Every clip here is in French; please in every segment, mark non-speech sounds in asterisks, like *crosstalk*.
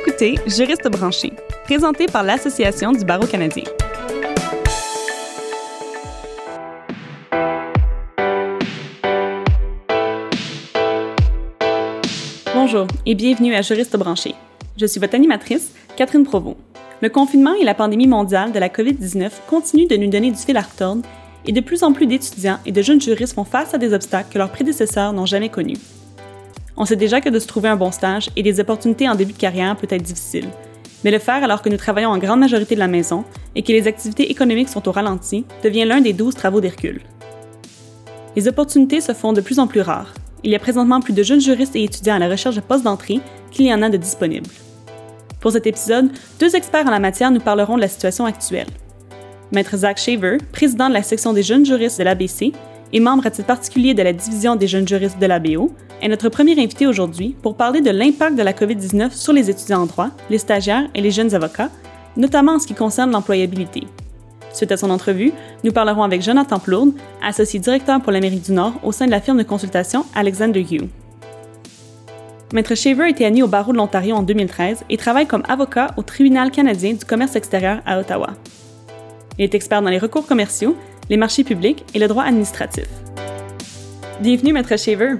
écoutez Juriste branché, présenté par l'Association du barreau canadien. Bonjour et bienvenue à Juriste branché. Je suis votre animatrice, Catherine Provost. Le confinement et la pandémie mondiale de la COVID-19 continuent de nous donner du fil à retordre et de plus en plus d'étudiants et de jeunes juristes font face à des obstacles que leurs prédécesseurs n'ont jamais connus. On sait déjà que de se trouver un bon stage et des opportunités en début de carrière peut être difficile. Mais le faire alors que nous travaillons en grande majorité de la maison et que les activités économiques sont au ralenti devient l'un des douze travaux d'Hercule. Les opportunités se font de plus en plus rares. Il y a présentement plus de jeunes juristes et étudiants à la recherche de postes d'entrée qu'il y en a de disponibles. Pour cet épisode, deux experts en la matière nous parleront de la situation actuelle. Maître Zach Shaver, président de la section des jeunes juristes de l'ABC et membre à titre particulier de la division des jeunes juristes de l'ABO, est notre premier invité aujourd'hui pour parler de l'impact de la COVID-19 sur les étudiants en droit, les stagiaires et les jeunes avocats, notamment en ce qui concerne l'employabilité. Suite à son entrevue, nous parlerons avec Jonathan Plourde, associé directeur pour l'Amérique du Nord au sein de la firme de consultation Alexander Hugh. Maître Shaver été admis au barreau de l'Ontario en 2013 et travaille comme avocat au Tribunal canadien du commerce extérieur à Ottawa. Il est expert dans les recours commerciaux, les marchés publics et le droit administratif. Bienvenue, Maître Shaver.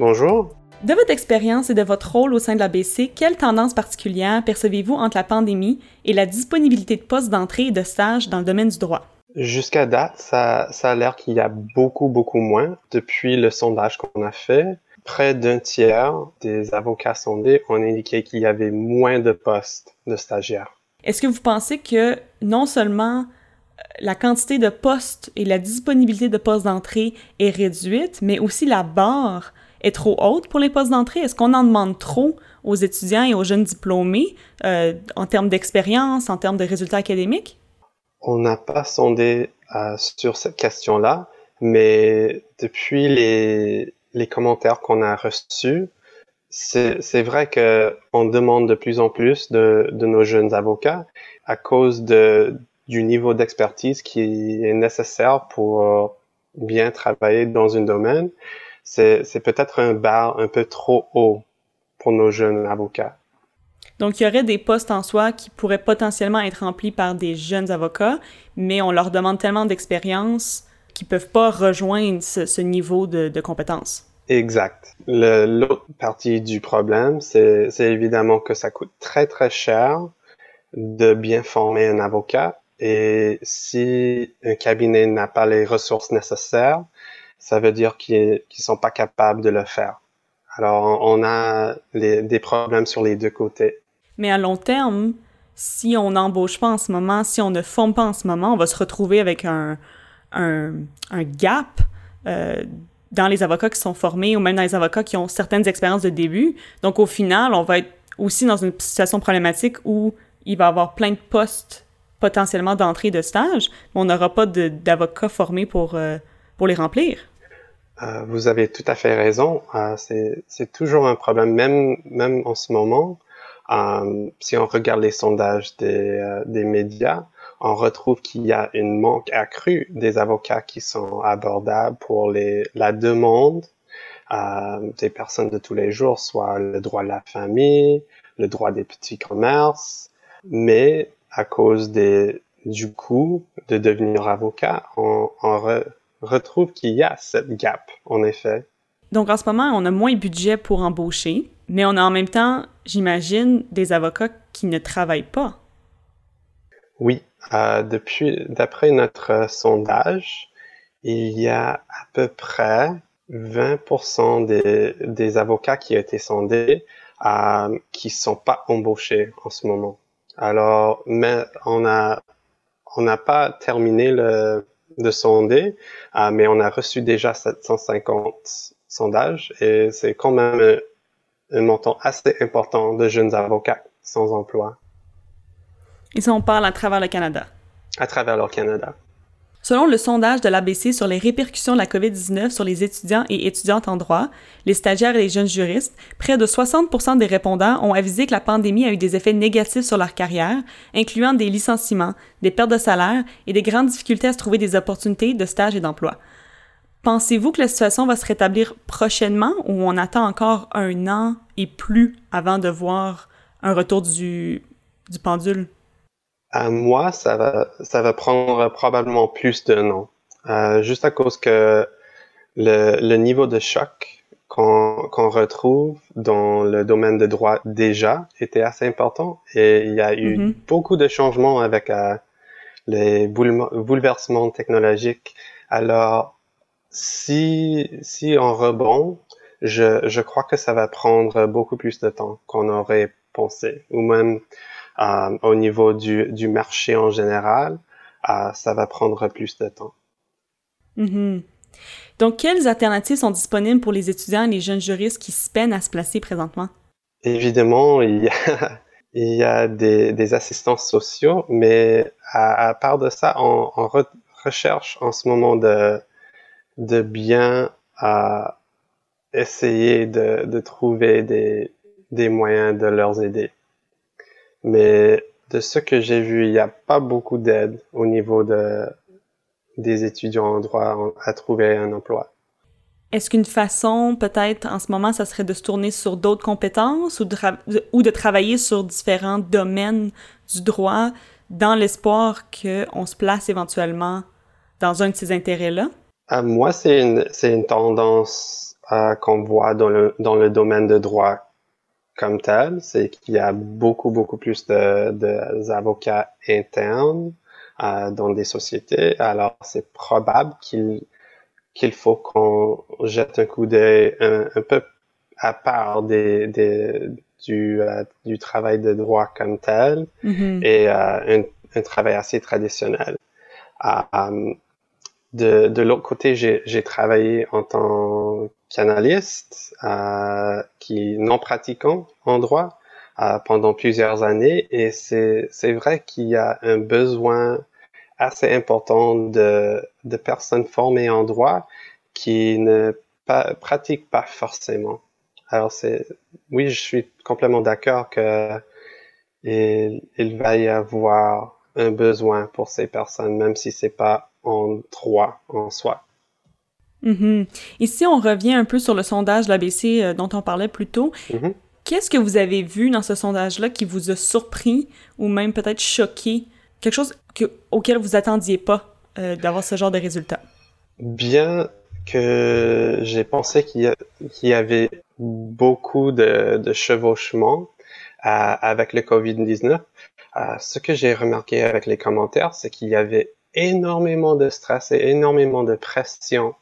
Bonjour. De votre expérience et de votre rôle au sein de l'ABC, quelles tendances particulières percevez-vous entre la pandémie et la disponibilité de postes d'entrée et de stage dans le domaine du droit? Jusqu'à date, ça, ça a l'air qu'il y a beaucoup, beaucoup moins. Depuis le sondage qu'on a fait, près d'un tiers des avocats sondés ont indiqué qu'il y avait moins de postes de stagiaires. Est-ce que vous pensez que non seulement la quantité de postes et la disponibilité de postes d'entrée est réduite, mais aussi la barre est trop haute pour les postes d'entrée? Est-ce qu'on en demande trop aux étudiants et aux jeunes diplômés euh, en termes d'expérience, en termes de résultats académiques? On n'a pas sondé euh, sur cette question-là, mais depuis les, les commentaires qu'on a reçus, c'est vrai qu'on demande de plus en plus de, de, nos jeunes avocats à cause de, du niveau d'expertise qui est nécessaire pour euh, bien travailler dans un domaine c'est peut-être un bar un peu trop haut pour nos jeunes avocats. Donc, il y aurait des postes en soi qui pourraient potentiellement être remplis par des jeunes avocats, mais on leur demande tellement d'expérience qu'ils peuvent pas rejoindre ce, niveau de, de compétences. Exact. L'autre partie du problème, c'est évidemment que ça coûte très, très cher de bien former un avocat. Et si un cabinet n'a pas les ressources nécessaires, ça veut dire qu'ils ne sont pas capables de le faire. Alors, on a des problèmes sur les deux côtés. Mais à long terme, si on n'embauche pas en ce moment, si on ne forme pas en ce moment, on va se retrouver avec un gap euh, dans les avocats qui sont formés ou même dans les avocats qui ont certaines expériences de début. Donc, au final, on va être aussi dans une situation problématique où il va y avoir plein de postes potentiellement d'entrée de stage, mais on n'aura pas d'avocats formés pour, euh, pour les remplir. Euh, vous avez tout à fait raison. Euh, c'est toujours un problème, même, même en ce moment. Euh, si on regarde les sondages des, des médias, on retrouve qu'il y a une manque accrue des avocats qui sont abordables pour les, la demande des personnes de tous les jours, soit le droit de la famille, le droit des petits commerces, mais à cause des, du coût de devenir avocat, on, on, retrouve qu'il y a cette gap, en effet. Donc en ce moment, on a moins de budget pour embaucher, mais on a en même temps, j'imagine, des avocats qui ne travaillent pas. Oui, euh, depuis, d'après notre sondage, il y a à peu près 20% des, des avocats qui ont été sondés euh, qui sont pas embauchés en ce moment. Alors, mais on a on n'a pas terminé le, de sonder, euh, mais on a reçu déjà 750 sondages et c'est quand même un montant assez important de jeunes avocats sans emploi. Et ça, on parle à travers le Canada? À travers le Canada. Selon le sondage de l'ABC sur les répercussions de la COVID-19 sur les étudiants et étudiantes en droit, les stagiaires et les jeunes juristes, près de 60% des répondants ont avisé que la pandémie a eu des effets négatifs sur leur carrière, incluant des licenciements, des pertes de salaire et des grandes difficultés à se trouver des opportunités de stage et d'emploi. Pensez-vous que la situation va se rétablir prochainement ou on attend encore un an et plus avant de voir un retour du, du pendule? À moi, ça va, ça va prendre probablement plus d'un an. Euh, juste à cause que le, le niveau de choc qu'on retrouve dans le domaine de droit déjà était assez important et il y a eu mm-hmm. beaucoup de changements avec euh, les bouleversements technologiques. Alors, si, si on rebond, je, je crois que ça va prendre beaucoup plus de temps qu'on aurait pensé, ou même euh, au niveau du, du marché en général, euh, ça va prendre plus de temps. Mm-hmm. Donc, quelles alternatives sont disponibles pour les étudiants et les jeunes juristes qui se peinent à se placer présentement? Évidemment, *laughs* il y a, il y a des, des assistants sociaux, mais à, part de ça, on, on recherche en ce moment de, de bien euh, essayer de, de trouver des, des moyens de leur aider. Mais de ce que j'ai vu, il n'y a pas beaucoup d'aide au niveau de, des étudiants en droit à trouver un emploi. Est-ce qu'une façon, peut-être en ce moment, ça serait de se tourner sur d'autres compétences ou de, ou de travailler sur différents domaines du droit dans l'espoir qu'on se place éventuellement dans un de ces intérêts-là? Euh, moi, c'est une, une, tendance euh, qu'on voit dans le, dans le domaine de droit comme tel, c'est qu'il y a beaucoup, beaucoup plus d'avocats de, avocats internes euh, dans des sociétés. Alors, c'est probable qu'il qu'il faut qu'on jette un coup d'œil un, peu à part des, des du, euh, du travail de droit comme tel mm-hmm. et euh, un, un, travail assez traditionnel. De, de l'autre côté, j'ai travaillé en tant qu'analyste euh, qui non pratiquant en droit euh, pendant plusieurs années et c'est vrai qu'il y a un besoin assez important de, de personnes formées en droit qui ne pas, pratiquent pas forcément. Alors c'est, oui, je suis complètement d'accord que il, il, va y avoir un besoin pour ces personnes, même si c'est pas en droit en soi. Mm Ici, on revient un peu sur le sondage de l'ABC euh, dont on parlait plus tôt. Mm-hmm. Qu'est-ce que vous avez vu dans ce sondage-là qui vous a surpris ou même peut-être choqué? Quelque chose auquel vous attendiez pas euh, d'avoir ce genre de résultat? Bien que j'ai pensé qu'il y, avait beaucoup de, de chevauchements euh, avec le COVID-19, euh, ce que j'ai remarqué avec les commentaires, c'est qu'il y avait énormément de stress et énormément de pression,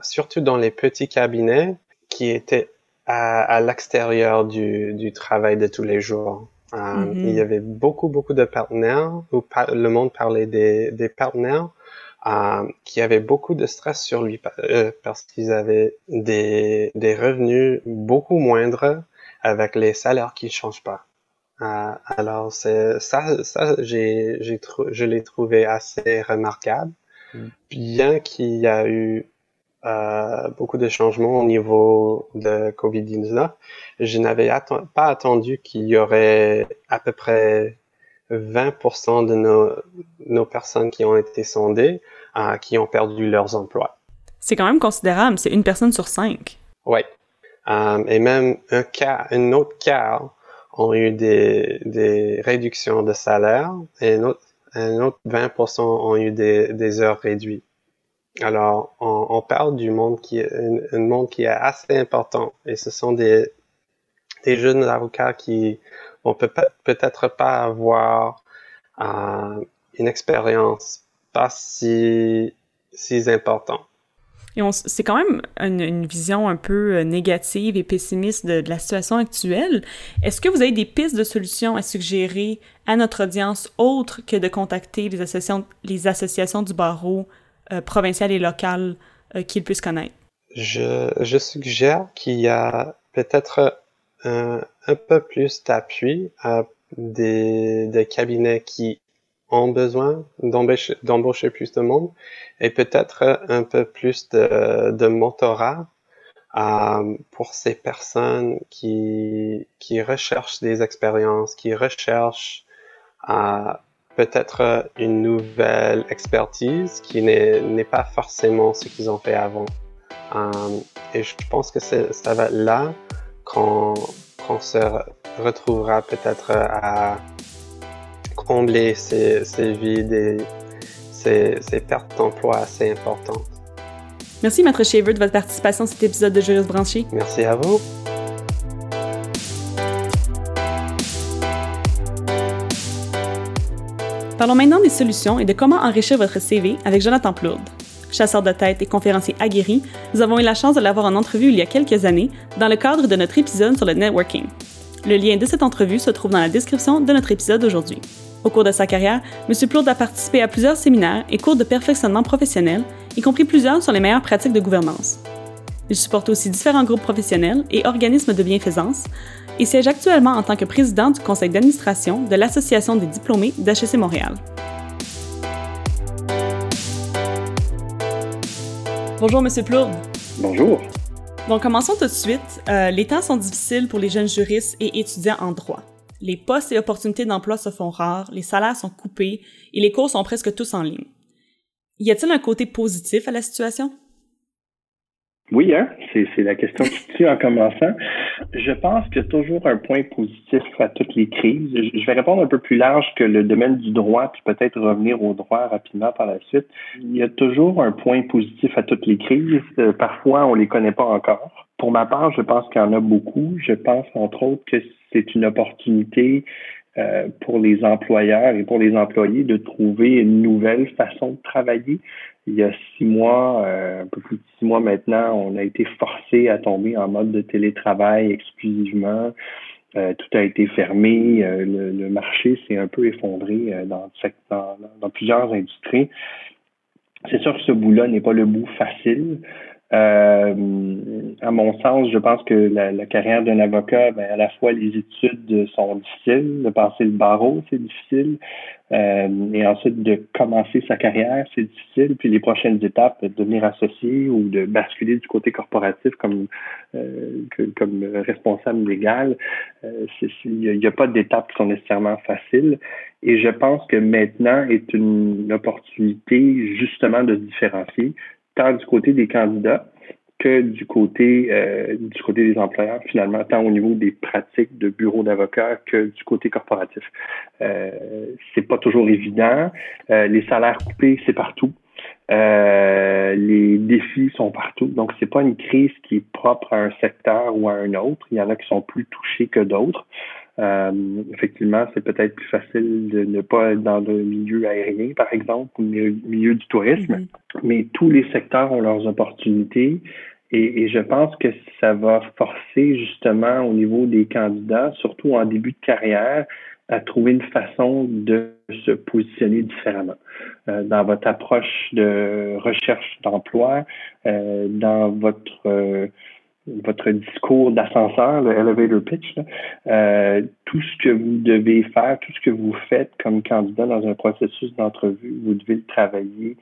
surtout dans les petits cabinets qui étaient à, l'extérieur du, du travail de tous les jours. Euh, mm-hmm. Il y avait beaucoup, beaucoup de partenaires, où le monde parlait des, des partenaires euh, qui avaient beaucoup de stress sur lui euh, parce qu'ils avaient des, des revenus beaucoup moindres avec les salaires qui changent pas. Euh, alors c'est ça, ça j'ai, j'ai je l'ai trouvé assez remarquable, mm. bien qu'il y a eu euh, beaucoup de changements au niveau de Covid-19. Je n'avais pas attendu qu'il y aurait à peu près 20% de nos, nos, personnes qui ont été sondées euh, qui ont perdu leurs emplois. C'est quand même considérable, c'est une personne sur cinq. Oui. Euh, et même un cas, un autre cas ont eu des, des réductions de salaire et un autre, un autre 20% ont eu des, des heures réduites. Alors, on, on, parle du monde qui est un, monde qui est assez important et ce sont des, des jeunes avocats qui vont peut-être pas avoir euh, une expérience pas si, si importante. Et c'est quand même une, vision un peu euh, négative et pessimiste de, la situation actuelle. Est-ce que vous avez des pistes de solutions à suggérer à notre audience autre que de contacter les associations, du barreau euh, provinciales et locales euh, qu'ils puissent connaître? Je, suggère qu'il y a peut-être un, peu plus d'appui à des, cabinets qui ont besoin d'embaucher plus de monde et peut-être un peu plus de, mentorat euh, pour ces personnes qui, qui recherchent des expériences, qui recherchent euh, peut-être une nouvelle expertise qui n'est pas forcément ce qu'ils ont fait avant. Euh, et je pense que ça va là qu'on se retrouvera peut-être à combler ces, vides et ces, pertes d'emploi assez importantes. Merci, Maître Shaver, de votre participation à cet épisode de Juriste branché. Merci à vous. Parlons maintenant des solutions et de comment enrichir votre CV avec Jonathan Plourde. Chasseur de tête et conférencier aguerri, nous avons eu la chance de l'avoir en entrevue il y a quelques années dans le cadre de notre épisode sur le networking. Le lien de cette entrevue se trouve dans la description de notre épisode d'aujourd'hui. Au cours de sa carrière, M. Plourde a participé à plusieurs séminaires et cours de perfectionnement professionnel, y compris plusieurs sur les meilleures pratiques de gouvernance. Il supporte aussi différents groupes professionnels et organismes de bienfaisance, et siège actuellement en tant que président du conseil d'administration de l'Association des diplômés d'HEC Montréal. Bonjour, Monsieur Plourde. Bonjour. Donc, commençons tout de suite. Euh, les temps sont difficiles pour les jeunes juristes et étudiants en droit. Les postes et opportunités d'emploi se font rares, les salaires sont coupés et les cours sont presque tous en ligne. Y a-t-il un côté positif à la situation? Oui, hein? c'est la question qui tue en commençant. Je pense qu'il y a toujours un point positif à toutes les crises. Je vais répondre un peu plus large que le domaine du droit, puis peut-être revenir au droit rapidement par la suite. Il y a toujours un point positif à toutes les crises. Euh, parfois, on les connaît pas encore. Pour ma part, je pense qu'il y en a beaucoup. Je pense, entre autres, que c'est une opportunité euh, pour les employeurs et pour les employés de trouver une nouvelle façon de travailler il y a six mois, euh, un peu plus de six mois maintenant, on a été forcé à tomber en mode de télétravail exclusivement. Euh, tout a été fermé, euh, le, marché s'est un peu effondré dans, dans, dans, plusieurs industries. C'est sûr que ce bout-là n'est pas le bout facile. Euh, à mon sens, je pense que la, la carrière d'un avocat, ben, à la fois les études sont difficiles, de passer le barreau, c'est difficile, euh, et ensuite de commencer sa carrière, c'est difficile, puis les prochaines étapes, de devenir associé ou de basculer du côté corporatif comme euh, comme responsable légal, euh, il n'y a, a, pas d'étapes qui sont nécessairement faciles. Et je pense que maintenant est une opportunité justement de se différencier, tant du côté des candidats que du côté euh, du côté des employeurs finalement tant au niveau des pratiques de bureau d'avocat que du côté corporatif. Euh, c'est pas toujours évident. Euh, les salaires coupés c'est partout. Euh, les défis sont partout. Donc c'est pas une crise qui est propre à un secteur ou à un autre. Il y en a qui sont plus touchés que d'autres euh, effectivement, c'est peut-être plus facile de ne pas être dans le milieu aérien, par exemple, ou le milieu du tourisme, mm-hmm. mais tous les secteurs ont leurs opportunités. Et, je pense que ça va forcer justement au niveau des candidats, surtout en début de carrière, à trouver une façon de se positionner différemment euh, dans votre approche de recherche d'emploi, euh, dans votre votre discours d'ascenseur, le elevator pitch, euh, tout ce que vous devez faire, tout ce que vous faites comme candidat dans un processus d'entrevue, vous devez le travailler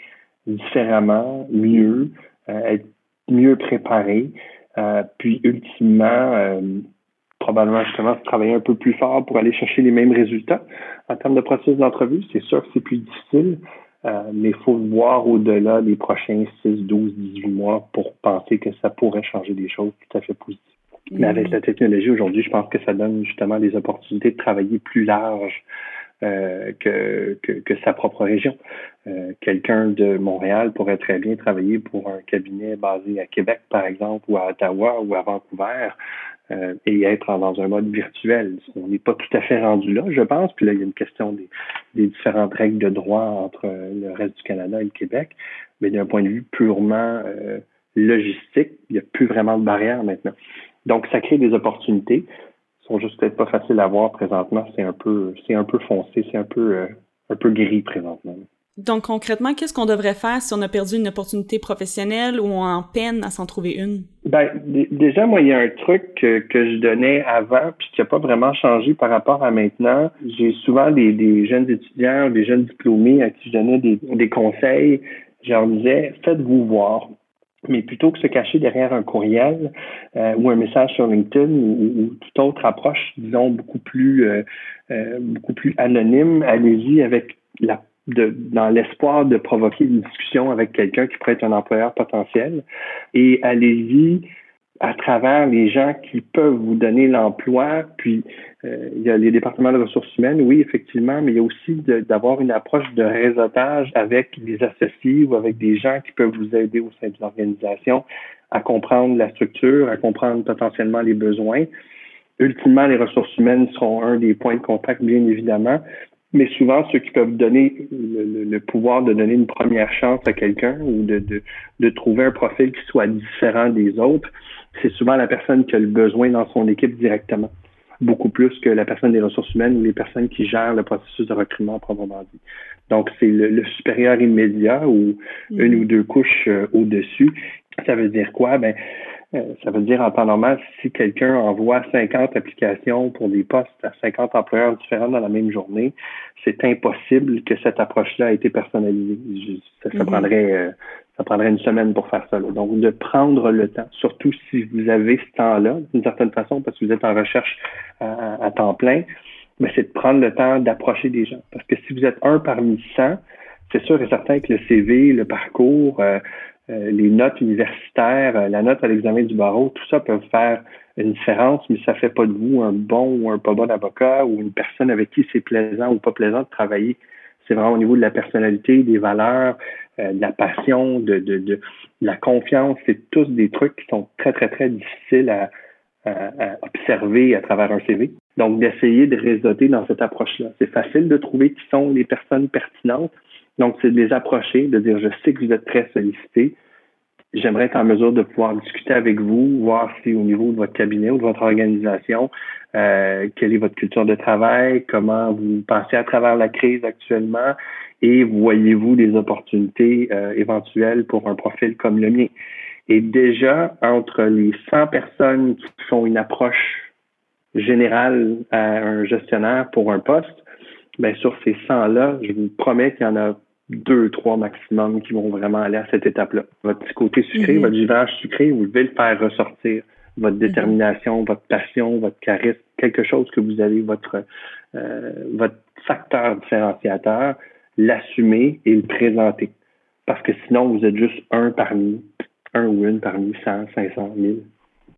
différemment, mieux, euh, être mieux préparé, euh, puis ultimement, probablement justement travailler un peu plus fort pour aller chercher les mêmes résultats en termes de processus d'entrevue. C'est sûr que c'est plus difficile, euh, mais il faut voir au-delà des prochains 6, 12, 18 mois pour penser que ça pourrait changer des choses tout à fait positives. Mais avec mm. la technologie aujourd'hui, je pense que ça donne justement des opportunités de travailler plus large euh, que, que, que, sa propre région. Euh, Quelqu'un de Montréal pourrait très bien travailler pour un cabinet basé à Québec, par exemple, ou à Ottawa ou à Vancouver, euh, et être dans un mode virtuel. On n'est pas tout à fait rendu là, je pense. Puis là, il y a une question des, différentes règles de droit entre le reste du Canada et le Québec. Mais d'un point de vue purement euh, logistique, il n'y a plus vraiment de barrières maintenant. Donc, ça crée des opportunités. Ils sont juste peut-être pas faciles à voir présentement. C'est un peu, c'est un peu foncé, c'est un peu, euh, un peu gris présentement. Donc concrètement, qu'est-ce qu'on devrait faire si on a perdu une opportunité professionnelle ou on en peine à s'en trouver une? Ben, déjà, moi, il y a un truc que, je donnais avant, puis qui n'a pas vraiment changé par rapport à maintenant. J'ai souvent des, jeunes étudiants, des jeunes diplômés à qui je donnais des, conseils. Je leur disais, faites-vous voir. Mais plutôt que se cacher derrière un courriel euh, ou un message sur LinkedIn ou, toute autre approche, disons, beaucoup plus, euh, euh, beaucoup plus anonyme, allez-y avec la de, dans l'espoir de provoquer une discussion avec quelqu'un qui pourrait être un employeur potentiel. Et allez-y à travers les gens qui peuvent vous donner l'emploi. Puis, euh, il y a les départements de ressources humaines, oui, effectivement, mais il y a aussi d'avoir une approche de réseautage avec les associés ou avec des gens qui peuvent vous aider au sein de l'organisation à comprendre la structure, à comprendre potentiellement les besoins. Ultimement, les ressources humaines seront un des points de contact, bien évidemment, mais souvent ceux qui peuvent donner le, pouvoir de donner une première chance à quelqu'un ou de, de, de, trouver un profil qui soit différent des autres, c'est souvent la personne qui a le besoin dans son équipe directement, beaucoup plus que la personne des ressources humaines ou les personnes qui gèrent le processus de recrutement proprement dit. Donc, c'est le, supérieur immédiat ou mm-hmm. une ou deux couches euh, au-dessus. Ça veut dire quoi? Ben, euh, ça veut dire en temps normal, si quelqu'un envoie 50 applications pour des postes à 50 employeurs différents dans la même journée, c'est impossible que cette approche-là ait été personnalisée. Ça, ça mm-hmm. prendrait euh, ça prendrait une semaine pour faire ça. Donc, de prendre le temps, surtout si vous avez ce temps-là, d'une certaine façon, parce que vous êtes en recherche à, temps plein, mais c'est de prendre le temps d'approcher des gens. Parce que si vous êtes un parmi 100, c'est sûr et certain que le CV, le parcours, euh, euh, les notes universitaires, euh, la note à l'examen du barreau, tout ça peut faire une différence, mais ça fait pas de vous un bon ou un pas bon avocat ou une personne avec qui c'est plaisant ou pas plaisant de travailler. C'est vraiment au niveau de la personnalité, des valeurs, euh, de la passion, de, de, de, la confiance. C'est tous des trucs qui sont très, très, très difficiles à, à, observer à travers un CV. Donc, d'essayer de réseauter dans cette approche-là. C'est facile de trouver qui sont les personnes pertinentes. Donc, c'est de les approcher, de dire, je sais que vous êtes très sollicité. J'aimerais être en mesure de pouvoir discuter avec vous, voir si au niveau de votre cabinet ou de votre organisation, euh, quelle est votre culture de travail, comment vous pensez à travers la crise actuellement et voyez-vous des opportunités euh, éventuelles pour un profil comme le mien. Et déjà, entre les 100 personnes qui font une approche générale à un gestionnaire pour un poste, ben sur ces 100-là, je vous promets qu'il y en a deux, trois maximum qui vont vraiment aller à cette étape-là. Votre petit côté sucré, mm-hmm. votre givage sucré, vous devez le faire ressortir votre mhm. détermination, votre passion, votre charisme, quelque chose que vous avez, votre, euh, votre facteur différenciateur, l'assumer et le présenter. Parce que sinon, vous êtes juste un parmi, un ou une parmi 100, 500, 1000.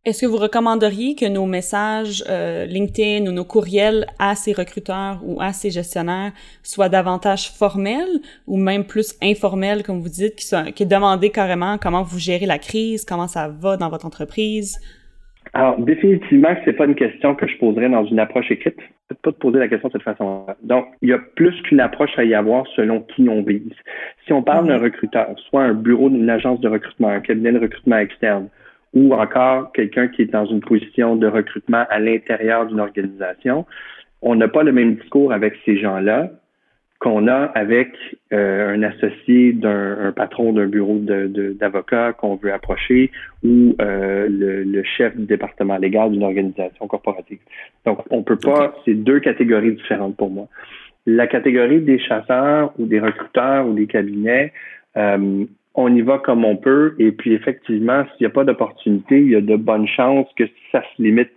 Est-ce que vous recommanderiez que nos messages euh, LinkedIn ou nos courriels à ces recruteurs ou à ces gestionnaires soient davantage formels ou même plus informels, comme vous dites, qui, sont, qui est demandé carrément comment vous gérez la crise, comment ça va dans votre entreprise? Alors, définitivement, c'est pas une question que je poserais dans une approche écrite. Peut-être pas de poser la question de cette façon-là. Donc, il y a plus qu'une approche à y avoir selon qui on vise. Si on parle d'un mhm. recruteur, soit un bureau d'une agence de recrutement, un cabinet de recrutement externe, ou encore quelqu'un qui est dans une position de recrutement à l'intérieur d'une organisation, on n'a pas le même discours avec ces gens-là qu'on a avec euh, un associé d'un patron d'un bureau d'avocats qu'on veut approcher ou euh, le, chef du département légal d'une organisation corporative. Donc, on peut pas, c'est deux catégories différentes pour moi. La catégorie des chasseurs ou des recruteurs ou des cabinets, euh, on y va comme on peut et puis effectivement, s'il n'y a pas d'opportunité, il y a de bonnes chances que ça se limite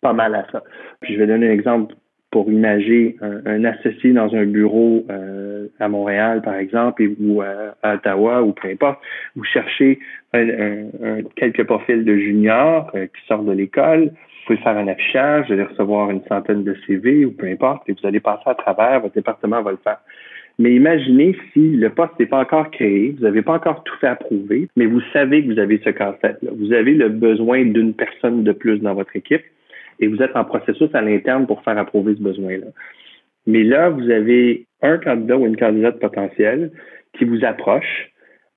pas mal à ça. Puis je vais donner un exemple pour imager un, associé dans un bureau euh, à Montréal, par exemple, ou à, Ottawa, ou peu importe, vous cherchez quelques profils de juniors euh, qui sortent de l'école, vous pouvez faire un affichage, vous allez recevoir une centaine de CV, ou peu importe, et vous allez passer à travers, votre département va le faire. Mais imaginez si le poste n'est pas encore créé, vous n'avez pas encore tout fait approuver, mais vous savez que vous avez ce casse-tête-là. Vous avez le besoin d'une personne de plus dans votre équipe et vous êtes en processus à l'interne pour faire approuver ce besoin-là. Mais là, vous avez un candidat ou une candidate potentielle qui vous approche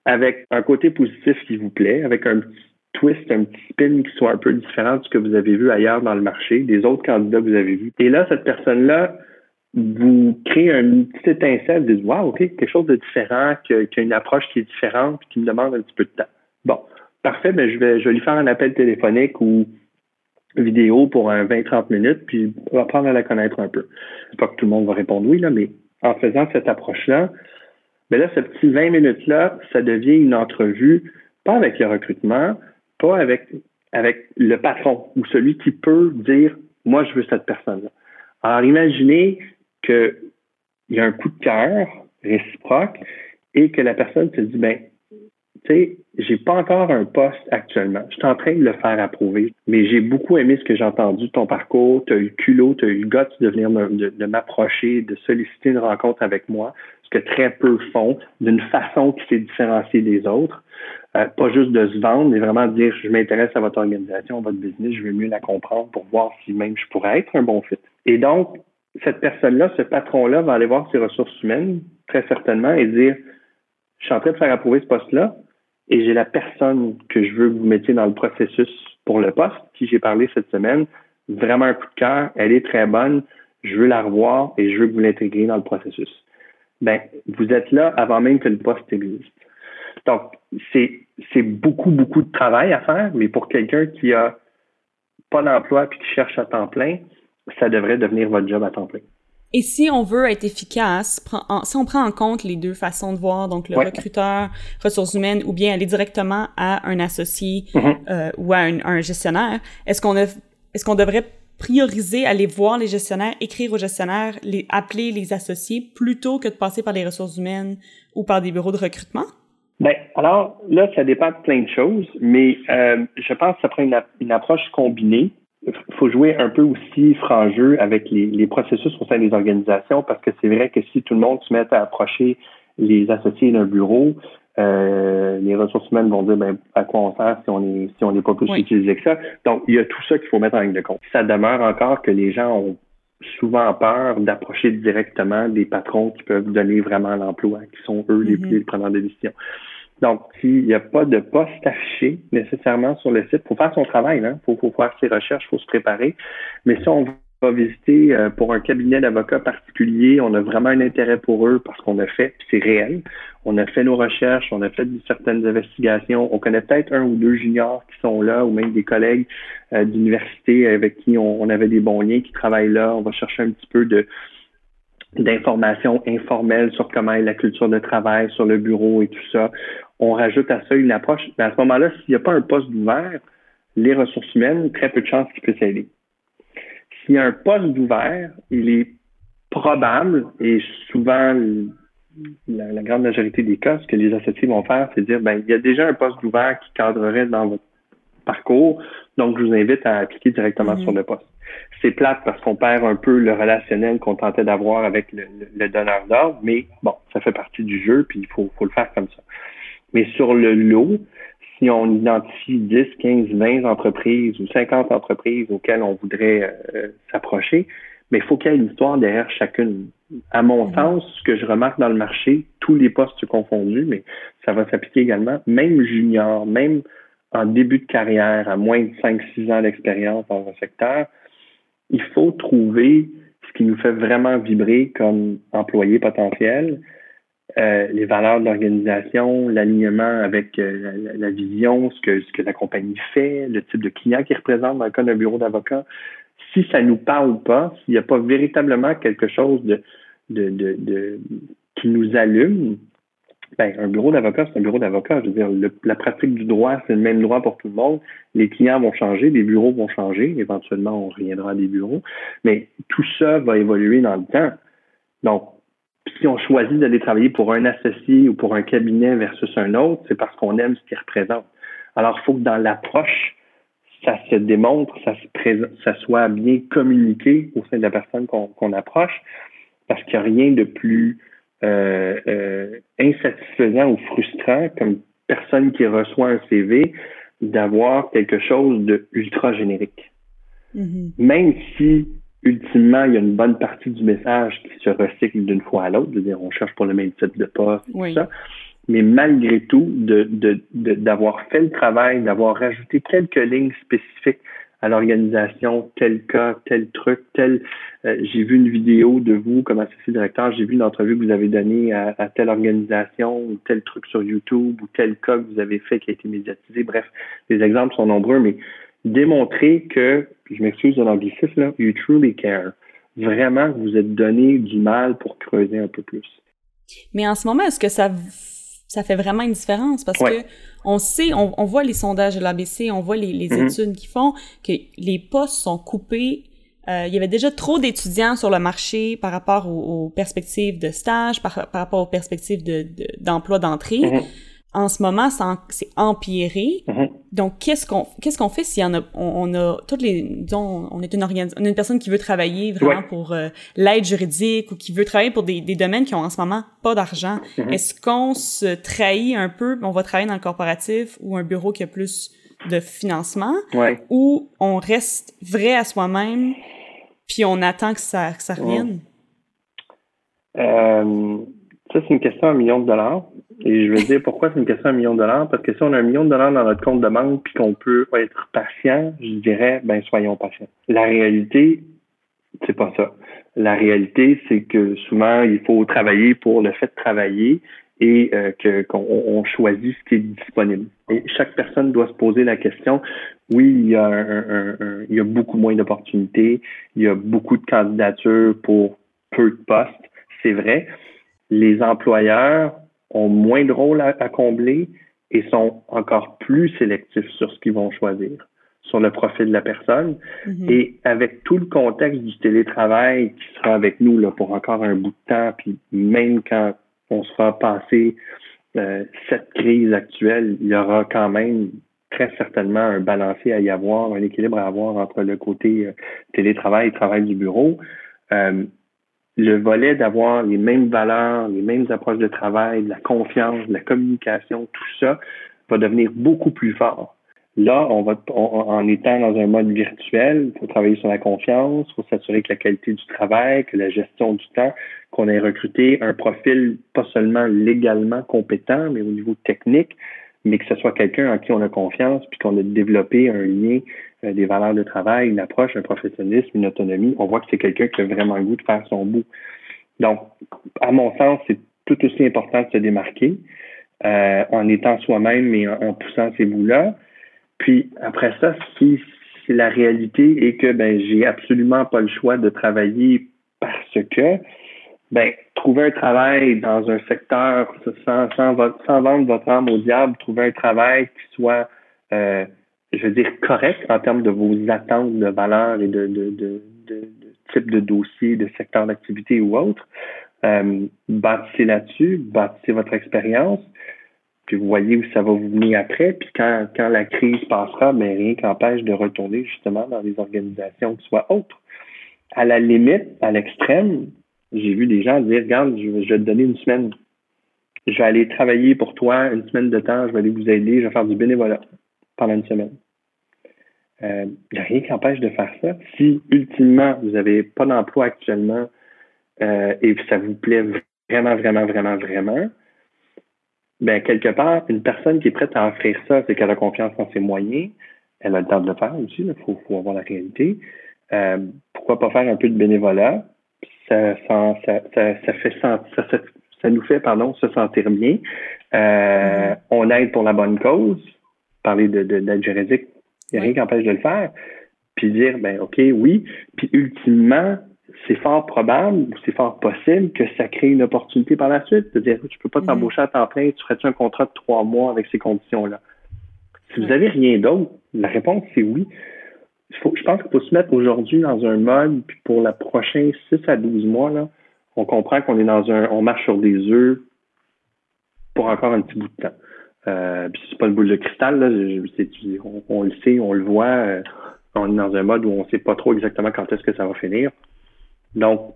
avec un côté positif qui vous plaît, avec un petit twist, un petit spin qui soit un peu différent de ce que vous avez vu ailleurs dans le marché, des autres candidats que vous avez vus. Et là, cette personne-là vous crée une petite étincelle, vous dites Wow, OK, quelque chose de différent, qui a, une approche qui est différente, qui me demande un petit peu de temps. Bon, parfait, mais je vais, je lui faire un appel téléphonique ou vidéo pour un 20-30 minutes, puis apprendre à la connaître un peu. C'est pas que tout le monde va répondre oui, là, mais en faisant cette approche-là, ben là, ce petit 20 minutes-là, ça devient une entrevue, pas avec le recrutement, pas avec, avec le patron ou celui qui peut dire Moi, je veux cette personne-là. Alors, imaginez qu'il y a un coup de cœur réciproque et que la personne se dit ben tu sais, j'ai pas encore un poste actuellement. Je suis en train de le faire approuver, mais j'ai beaucoup aimé ce que j'ai entendu de ton parcours. Tu as eu le culot, tu as eu le guts de venir de, m'approcher, de solliciter une rencontre avec moi, ce que très peu font, d'une façon qui s'est différenciée des autres. Euh, pas juste de se vendre, mais vraiment dire je m'intéresse à votre organisation, à votre business, je veux mieux la comprendre pour voir si même je pourrais être un bon fit. Et donc, cette personne-là, ce patron-là, va aller voir ses ressources humaines, très certainement, et dire Je suis en train de faire approuver ce poste-là, et j'ai la personne que je veux que vous mettiez dans le processus pour le poste, qui j'ai parlé cette semaine, vraiment un coup de cœur, elle est très bonne, je veux la revoir et je veux que vous l'intégriez dans le processus. Ben, vous êtes là avant même que le poste existe. Donc, c'est, c'est beaucoup, beaucoup de travail à faire, mais pour quelqu'un qui a pas d'emploi puis qui cherche à temps plein, ça devrait devenir votre job à temps plein. Et si on veut être efficace, si on prend en compte les deux façons de voir, donc le recruteur, ressources humaines, ou bien aller directement à un associé mm-hmm. euh, ou à un, gestionnaire, est-ce qu'on est-ce qu'on devrait prioriser aller voir les gestionnaires, écrire aux gestionnaires, les appeler les associés plutôt que de passer par les ressources humaines ou par des bureaux de recrutement? Ben, alors là, ça dépend de plein de choses, mais euh, je pense que ça prend une approche combinée faut jouer un peu aussi franc jeu avec les, les, processus au sein des organisations parce que c'est vrai que si tout le monde se met à approcher les associés d'un bureau, euh, les ressources humaines vont dire ben, à quoi on sert si on est si on n'est pas plus utilisé que ça? Donc, il y a tout ça qu'il faut mettre en ligne de compte. Ça demeure encore que les gens ont souvent peur d'approcher directement des patrons qui peuvent donner vraiment l'emploi, qui sont eux les, mm-hmm. les preneurs de décision. Donc, s'il n'y a pas de poste affiché nécessairement sur le site, il faut faire son travail, il hein? faut, faut, faire ses recherches, il faut se préparer. Mais si on va visiter euh, pour un cabinet d'avocats particulier, on a vraiment un intérêt pour eux parce qu'on a fait, c'est réel, on a fait nos recherches, on a fait certaines investigations, on connaît peut-être un ou deux juniors qui sont là ou même des collègues euh, d'université avec qui on, on avait des bons liens qui travaillent là. On va chercher un petit peu de d'informations informelles sur comment est la culture de travail, sur le bureau et tout ça on rajoute à ça une approche. Mais à ce moment-là, s'il n'y a pas un poste ouvert, les ressources humaines, très peu de chances qu'ils puissent aider. S'il y a un poste ouvert, il est probable, et souvent la, grande majorité des cas, ce que les associés vont faire, c'est dire, ben, il y a déjà un poste ouvert qui cadrerait dans votre parcours, donc je vous invite à appliquer directement mm-hmm. sur le poste. C'est plate parce qu'on perd un peu le relationnel qu'on tentait d'avoir avec le, donneur d'ordre, mais bon, ça fait partie du jeu, puis il faut, faut le faire comme ça. Mais sur le lot, si on identifie 10, 15, 20 entreprises ou 50 entreprises auxquelles on voudrait euh, s'approcher, mais il faut qu'il y ait une histoire derrière chacune. À mon mhm. sens, ce que je remarque dans le marché, tous les postes confondus, mais ça va s'appliquer également, même junior, même en début de carrière, à moins de 5-6 ans d'expérience dans un secteur, il faut trouver ce qui nous fait vraiment vibrer comme employé potentiel, euh, les valeurs de l'organisation, l'alignement avec euh, la, vision, ce que, ce que la compagnie fait, le type de client qu'il représente dans le cas d'un bureau d'avocat. Si ça nous parle pas, s'il n'y a pas véritablement quelque chose de, de, de, qui nous allume, ben, un bureau d'avocat, c'est un bureau d'avocat. Je veux dire, la pratique du droit, c'est le même droit pour tout le monde. Les clients vont changer, les bureaux vont changer. Éventuellement, on reviendra à des bureaux. Mais tout ça va évoluer dans le temps. Donc, si on choisit d'aller travailler pour un associé ou pour un cabinet versus un autre, c'est parce qu'on aime ce qu'il représente. Alors, il faut que dans l'approche, ça se démontre, ça se présente, ça soit bien communiqué au sein de la personne qu'on approche, parce qu'il n'y a rien de plus euh, euh, insatisfaisant ou frustrant comme personne qui reçoit un CV d'avoir quelque chose de ultra générique. Mm-hmm. Même si ultimement, il y a une bonne partie du message qui se recycle d'une fois à l'autre. dire, on cherche pour le même type de poste, tout ça. Mais malgré tout, d'avoir de, fait le travail, d'avoir rajouté quelques lignes spécifiques à l'organisation, tel cas, tel truc, tel. Euh, j'ai vu une vidéo de vous comme associé directeur, j'ai vu une entrevue que vous avez donnée à, à, telle organisation, ou tel truc sur YouTube, ou tel cas que vous avez fait qui a été médiatisé. Bref, les exemples sont nombreux, mais démontrer que, je m'excuse de l'anglicisme, là, you truly care. Vraiment, vous êtes donné du mal pour creuser un peu plus. Mais en ce moment, est-ce que ça, ça fait vraiment une différence? Parce que on sait, on, voit les sondages de l'ABC, on voit les, mm-hmm. études qui font que les postes sont coupés euh, il y avait déjà trop d'étudiants sur le marché par rapport aux, perspectives de stage, par, rapport aux perspectives d'emploi de, d'entrée. Mm-hmm. en ce moment, c'est empiré. Mm-hmm. Donc, qu'est-ce qu'on qu'est-ce qu'on fait si on a on, a toutes les disons on est une on une personne qui veut travailler vraiment pour euh, l'aide juridique ou qui veut travailler pour des, des domaines qui ont en ce moment pas d'argent. Mm-hmm. Est-ce qu'on se trahit un peu, on va travailler dans le corporatif ou un bureau qui a plus de financement ou on reste vrai à soi-même puis on attend que ça que ça revienne? Euh, ça, c'est une question à un million de dollars. Et je veux dire pourquoi c'est une question à un million de dollars? Parce que si on a un million de dollars dans notre compte de banque puis qu'on peut être patient, je dirais, ben soyons patients. La réalité, c'est pas ça. La réalité, c'est que souvent, il faut travailler pour le fait de travailler et euh, que qu'on choisit ce qui est disponible. Et chaque personne doit se poser la question. Oui, il y a, un, il y a beaucoup moins d'opportunités, il y a beaucoup de candidatures pour peu de postes, c'est vrai. Les employeurs ont moins de rôles à, combler et sont encore plus sélectifs sur ce qu'ils vont choisir, sur le profil de la personne. Mm-hmm. Et avec tout le contexte du télétravail qui sera avec nous là, pour encore un bout de temps, puis même quand on sera passé euh, cette crise actuelle, il y aura quand même très certainement un balancier à y avoir, un équilibre à avoir entre le côté euh, télétravail et travail du bureau. Euh, le volet d'avoir les mêmes valeurs, les mêmes approches de travail, de la confiance, de la communication, tout ça va devenir beaucoup plus fort. Là, on va, en étant dans un mode virtuel, il faut travailler sur la confiance, il faut s'assurer que la qualité du travail, que la gestion du temps, qu'on ait recruté un profil pas seulement légalement compétent, mais au niveau technique, mais que ce soit quelqu'un en qui on a confiance, puis qu'on a développé un lien des valeurs de travail, une approche, un professionnalisme, une autonomie, on voit que c'est quelqu'un qui a vraiment le goût de faire son bout. Donc, à mon sens, c'est tout aussi important de se démarquer euh, en étant soi-même et en, poussant ces bouts-là. Puis après ça, si, si la réalité est que ben j'ai absolument pas le choix de travailler parce que ben trouver un travail dans un secteur sans, sans, sans vendre votre âme au diable, trouver un travail qui soit euh, je veux dire, correct en termes de vos attentes de valeur et de, de, de, de, type de dossier, de secteur d'activité ou autre. Euh, bâtissez là-dessus, bâtissez votre expérience, puis vous voyez où ça va vous venir après. Puis quand, quand la crise passera, mais rien qu'empêche de retourner justement dans des organisations qui soient autres. À la limite, à l'extrême, j'ai vu des gens dire, regarde, je vais te donner une semaine. Je vais aller travailler pour toi une semaine de temps, je vais aller vous aider, je vais faire du bénévolat pendant une semaine. Il euh, n'y a rien qui empêche de faire ça. Si, ultimement, vous n'avez pas d'emploi actuellement euh, et que ça vous plaît vraiment, vraiment, vraiment, vraiment, ben quelque part, une personne qui est prête à offrir ça, c'est qu'elle a confiance en ses moyens, elle a le temps de le faire aussi, il faut, faut, avoir la réalité. Euh, pourquoi pas faire un peu de bénévolat? Ça, ça, ça, ça, fait ça, ça, nous fait pardon, se sentir bien. Euh, mm-hmm. On aide pour la bonne cause parler de, d'aide juridique, il n'y a rien qui empêche de le faire. Puis dire, ben OK, oui. Puis ultimement, c'est fort probable ou c'est fort possible que ça crée une opportunité par la suite. C'est-à-dire, tu peux pas mhm. t'embaucher à temps plein, tu ferais-tu un contrat de trois mois avec ces conditions-là? Si vous avez rien d'autre, la réponse c'est oui. faut, je pense qu'il faut se mettre aujourd'hui dans un mode, puis pour la prochaine 6 à 12 mois, là, on comprend qu'on est dans un, on marche sur des œufs pour encore un petit bout de temps. Euh, puis c'est pas le boule de cristal, là, on, le sait, on le voit, euh, on est dans un mode où on sait pas trop exactement quand est-ce que ça va finir. Donc,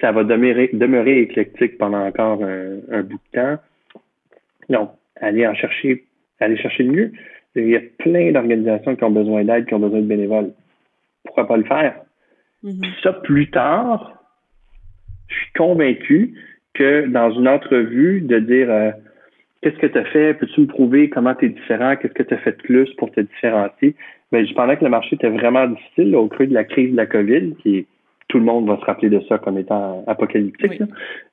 ça va demeurer, demeurer éclectique pendant encore un, bout de temps. Donc, aller en chercher, aller chercher le mieux. Il y a plein d'organisations qui ont besoin d'aide, qui ont besoin de bénévoles. Pourquoi pas le faire? Mm-hmm. Ça, plus tard, je suis convaincu que dans une entrevue, de dire euh, Qu'est-ce que tu as fait? Peux-tu me prouver comment tu es différent? Qu'est-ce que tu as fait de plus pour te différencier? Ben, je pensais que le marché était vraiment difficile au creux de la crise de la COVID, qui tout le monde va se rappeler de ça comme étant apocalyptique.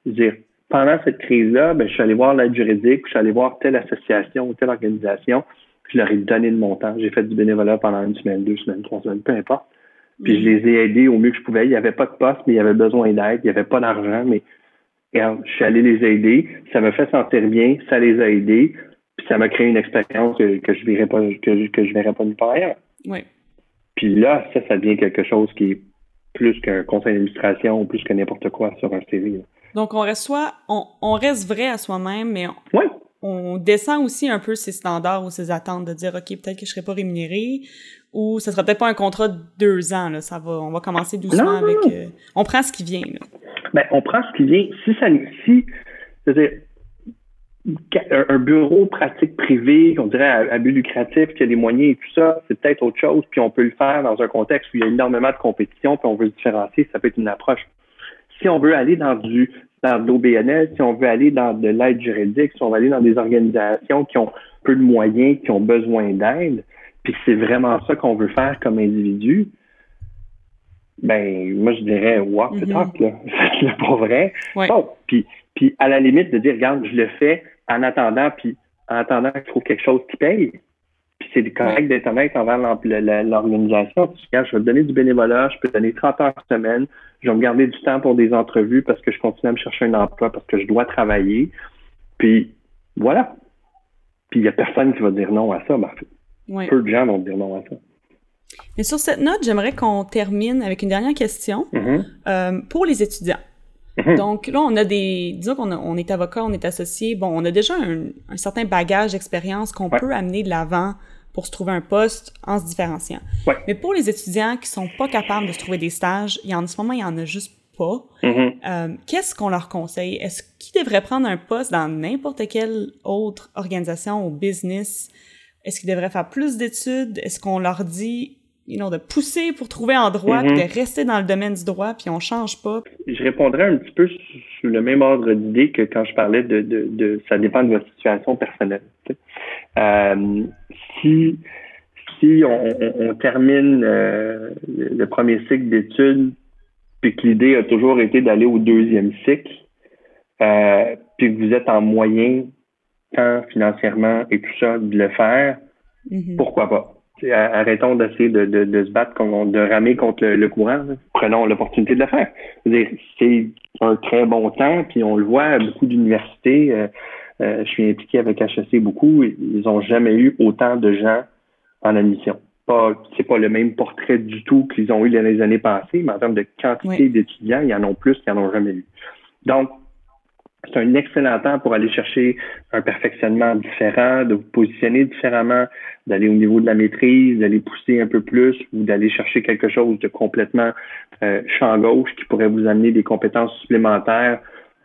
dire, pendant cette crise-là, ben, je suis allé voir l'aide juridique, je suis allé voir telle association ou telle organisation, je leur ai donné de mon temps. J'ai fait du bénévolat pendant une semaine, deux semaines, trois semaines, peu importe. Puis je les ai aidés au mieux que je pouvais. Il n'y avait pas de poste, mais il y avait besoin d'aide. Il n'y avait pas d'argent, mais je suis allé les aider, ça me fait sentir bien, ça les a aidés, puis ça m'a créé une expérience que, que je verrai pas que, que je verrai pas nulle part ailleurs. Oui. Puis là, ça, ça devient quelque chose qui est plus qu'un conseil d'administration ou plus que n'importe quoi sur un CV. Donc on reste soit on, on, reste vrai à soi-même, mais on, on descend aussi un peu ses standards ou ses attentes de dire ok peut-être que je serai pas rémunéré ou ça sera peut-être pas un contrat de deux ans là ça va on va commencer doucement avec euh, on prend ce qui vient là. Ben, on prend ce qui vient si ça si c'est-à-dire un bureau pratique privé, qu'on dirait à, but lucratif, qui a les moyens et tout ça, c'est peut-être autre chose, puis on peut le faire dans un contexte où il y a énormément de compétition, puis on veut se différencier, ça peut être une approche. Si on veut aller dans du dans l'OBNL, si on veut aller dans de l'aide juridique, si on veut aller dans des organisations qui ont peu de moyens, qui ont besoin d'aide, puis c'est vraiment ça qu'on veut faire comme individu, ben moi je dirais walk the talk là, *laughs* c'est pas vrai. Puis puis à la limite de dire regarde je le fais en attendant puis en attendant que je trouve quelque chose qui paye. Puis c'est correct d'être honnête envers l'organisation. je vais te donner du bénévolat, je peux te donner 30 heures par semaine, je vais me garder du temps pour des entrevues parce que je continue à me chercher un emploi, parce que je dois travailler. Puis voilà. Puis il n'y a personne qui va dire non à ça. Ben, Peu de gens vont dire non à ça. Mais sur cette note, j'aimerais qu'on termine avec une dernière question mm-hmm. euh, pour les étudiants. Mm-hmm. Donc là, on a des, disons qu'on on est avocat, on est associé, bon, on a déjà un, certain bagage d'expérience qu'on peut amener de l'avant pour se trouver un poste en se différenciant. Mais pour les étudiants qui sont pas capables de se trouver des stages, il y en, ce moment, il y en a juste pas. Mm-hmm. Euh, qu'est-ce qu'on leur conseille? Est-ce qu'ils devraient prendre un poste dans n'importe quelle autre organisation ou business? Est-ce qu'ils devraient faire plus d'études? Est-ce qu'on leur dit you know, de pousser pour trouver un droit, mm-hmm. de rester dans le domaine du droit, puis on change pas? Je répondrais un petit peu sous le même ordre d'idée que quand je parlais de, de, de, ça dépend de votre situation personnelle. Euh, si si on, termine euh, le premier cycle d'études, puis que l'idée a toujours été d'aller au deuxième cycle, euh, puis que vous êtes en moyen, financièrement et tout ça, de le faire, mm-hmm. pourquoi pas? arrêtons d'essayer de, de, de, se battre, de ramer contre le, courant. Prenons l'opportunité de le faire. C'est un très bon temps, puis on le voit beaucoup d'universités. Euh, euh, je suis impliqué avec HEC beaucoup. Ils n'ont jamais eu autant de gens en admission. Pas, c'est pas le même portrait du tout qu'ils ont eu les années passées, mais en termes de quantité d'étudiants, il y en a plus qu'ils n'en ont jamais eu. Donc, c'est un excellent temps pour aller chercher un perfectionnement différent, de vous positionner différemment, d'aller au niveau de la maîtrise, d'aller pousser un peu plus ou d'aller chercher quelque chose de complètement euh, champ gauche qui pourrait vous amener des compétences supplémentaires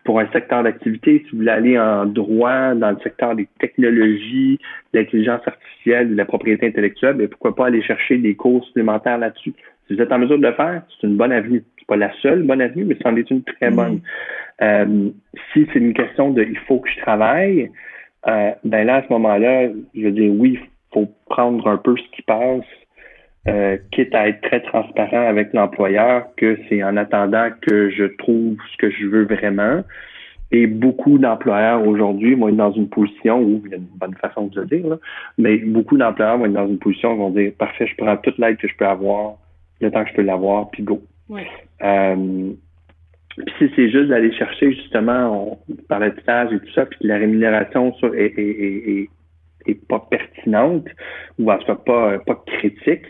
pour un secteur d'activité. Si vous voulez aller en droit, dans le secteur des technologies, de l'intelligence artificielle, de la propriété intellectuelle, mais ben, pourquoi pas aller chercher des cours supplémentaires là-dessus. Si vous êtes en mesure de le faire, c'est une bonne avenue. Pas la seule bonne avenue, mais c'en est une très bonne. Mm. Euh, si c'est une question de il faut que je travaille, euh, ben là, à ce moment-là, je veux dire oui, il faut prendre un peu ce qui passe, euh, quitte à être très transparent avec l'employeur, que c'est en attendant que je trouve ce que je veux vraiment. Et beaucoup d'employeurs aujourd'hui vont être dans une position où il y a une bonne façon de le dire, là, mais beaucoup d'employeurs vont être dans une position où ils vont dire parfait, je prends toute l'aide que je peux avoir, le temps que je peux l'avoir, puis go. Euh, puis si c'est juste d'aller chercher justement, on parlait de stage et tout ça, puis que la rémunération sur, est, est, pas pertinente ou en tout pas, pas critique,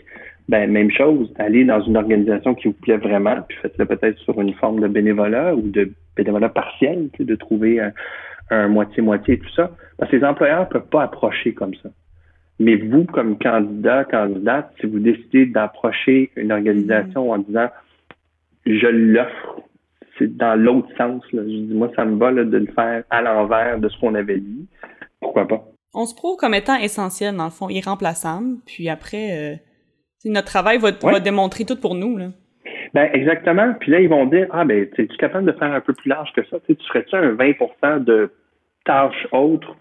ben même chose, aller dans une organisation qui vous plaît vraiment, puis faites-le peut-être sur une forme de bénévolat ou de bénévolat partiel, de trouver un moitié-moitié et tout ça. Parce que les employeurs ne peuvent pas approcher comme ça. Mais vous, comme candidat, candidate, si vous décidez d'approcher une organisation en disant je l'offre c'est dans l'autre sens. Là. Je dis, moi, ça me va de le faire à l'envers de ce qu'on avait dit. Pourquoi pas? On se prouve comme étant essentiel, dans le fond, irremplaçable. Puis après, euh, notre travail va, démontrer tout pour nous. Là. Ben, exactement. Puis là, ils vont dire, ah, ben, es-tu capable de faire un peu plus large que ça? tu ferais-tu un 20% de tâches autres?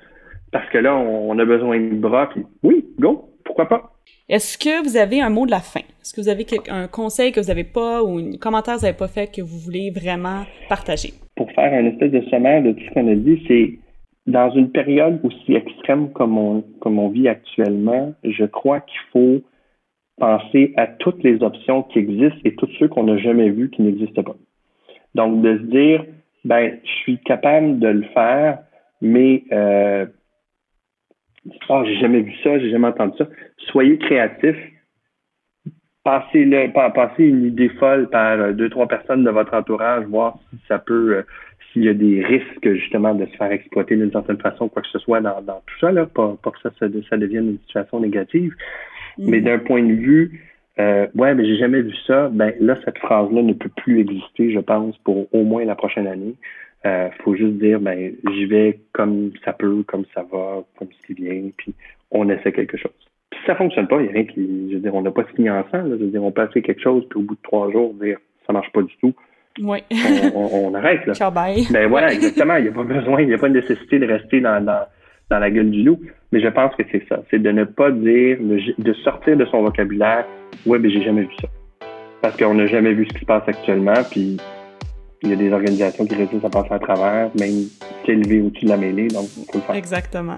Parce que là, on, a besoin de bras. Puis oui, go, pourquoi pas? Est-ce que vous avez un mot de la fin? Est-ce que vous avez un conseil que vous n'avez pas ou un commentaire que vous n'avez pas fait que vous voulez vraiment partager? Pour faire un espèce de sommaire de tout ce qu'on a dit, c'est dans une période aussi extrême comme on, comme on vit actuellement, je crois qu'il faut penser à toutes les options qui existent et tous ceux qu'on n'a jamais vus qui n'existent pas. Donc, de se dire, ben, je suis capable de le faire, mais euh, oh, j'ai jamais vu ça, j'ai jamais entendu ça. Soyez créatifs. Passez, le, passez une idée folle par deux, trois personnes de votre entourage, voir si ça peut, s'il y a des risques justement de se faire exploiter d'une certaine façon, quoi que ce soit dans, tout ça, là, pas, que ça, ça, devienne une situation négative. Mais mm. d'un point de vue, euh, ouais, mais j'ai jamais vu ça, ben là, cette phrase-là ne peut plus exister, je pense, pour au moins la prochaine année. Euh, faut juste dire, ben, j'y vais comme ça peut, comme ça va, comme ce qui vient, puis on essaie quelque chose. Si ça fonctionne pas, il n'y a rien qui, je veux dire, on n'a pas signé ensemble, je veux dire, on peut essayer quelque chose, puis au bout de trois jours, dire, ça marche pas du tout oui. on, arrête, là. Ciao, bye. Ben voilà, exactement. Il n'y a pas besoin, il n'y a pas de nécessité de rester dans, dans, dans la gueule du loup. Mais je pense que c'est ça. C'est de ne pas dire, de, sortir de son vocabulaire, ouais, mais j'ai jamais vu ça. Parce qu'on n'a jamais vu ce qui se passe actuellement, puis il y a des organisations qui réussissent à passer à travers, même s'élever au-dessus de la mêlée, donc il faut le faire. Exactement.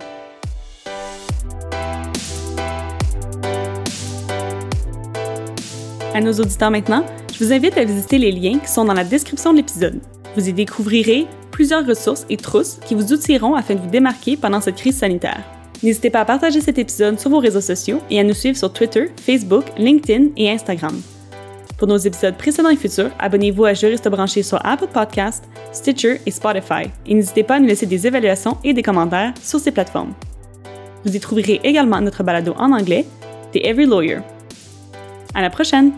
À nos auditeurs maintenant, je vous invite à visiter les liens qui sont dans la description de l'épisode. Vous y découvrirez plusieurs ressources et trousses qui vous outilleront afin de vous démarquer pendant cette crise sanitaire. N'hésitez pas à partager cet épisode sur vos réseaux sociaux et à nous suivre sur Twitter, Facebook, LinkedIn et Instagram. Pour nos épisodes précédents et futurs, abonnez-vous à Juriste branché sur Apple Podcasts, Stitcher et Spotify et n'hésitez pas à nous laisser des évaluations et des commentaires sur ces plateformes. Vous y trouverez également notre balado en anglais, The Every Lawyer. À la prochaine!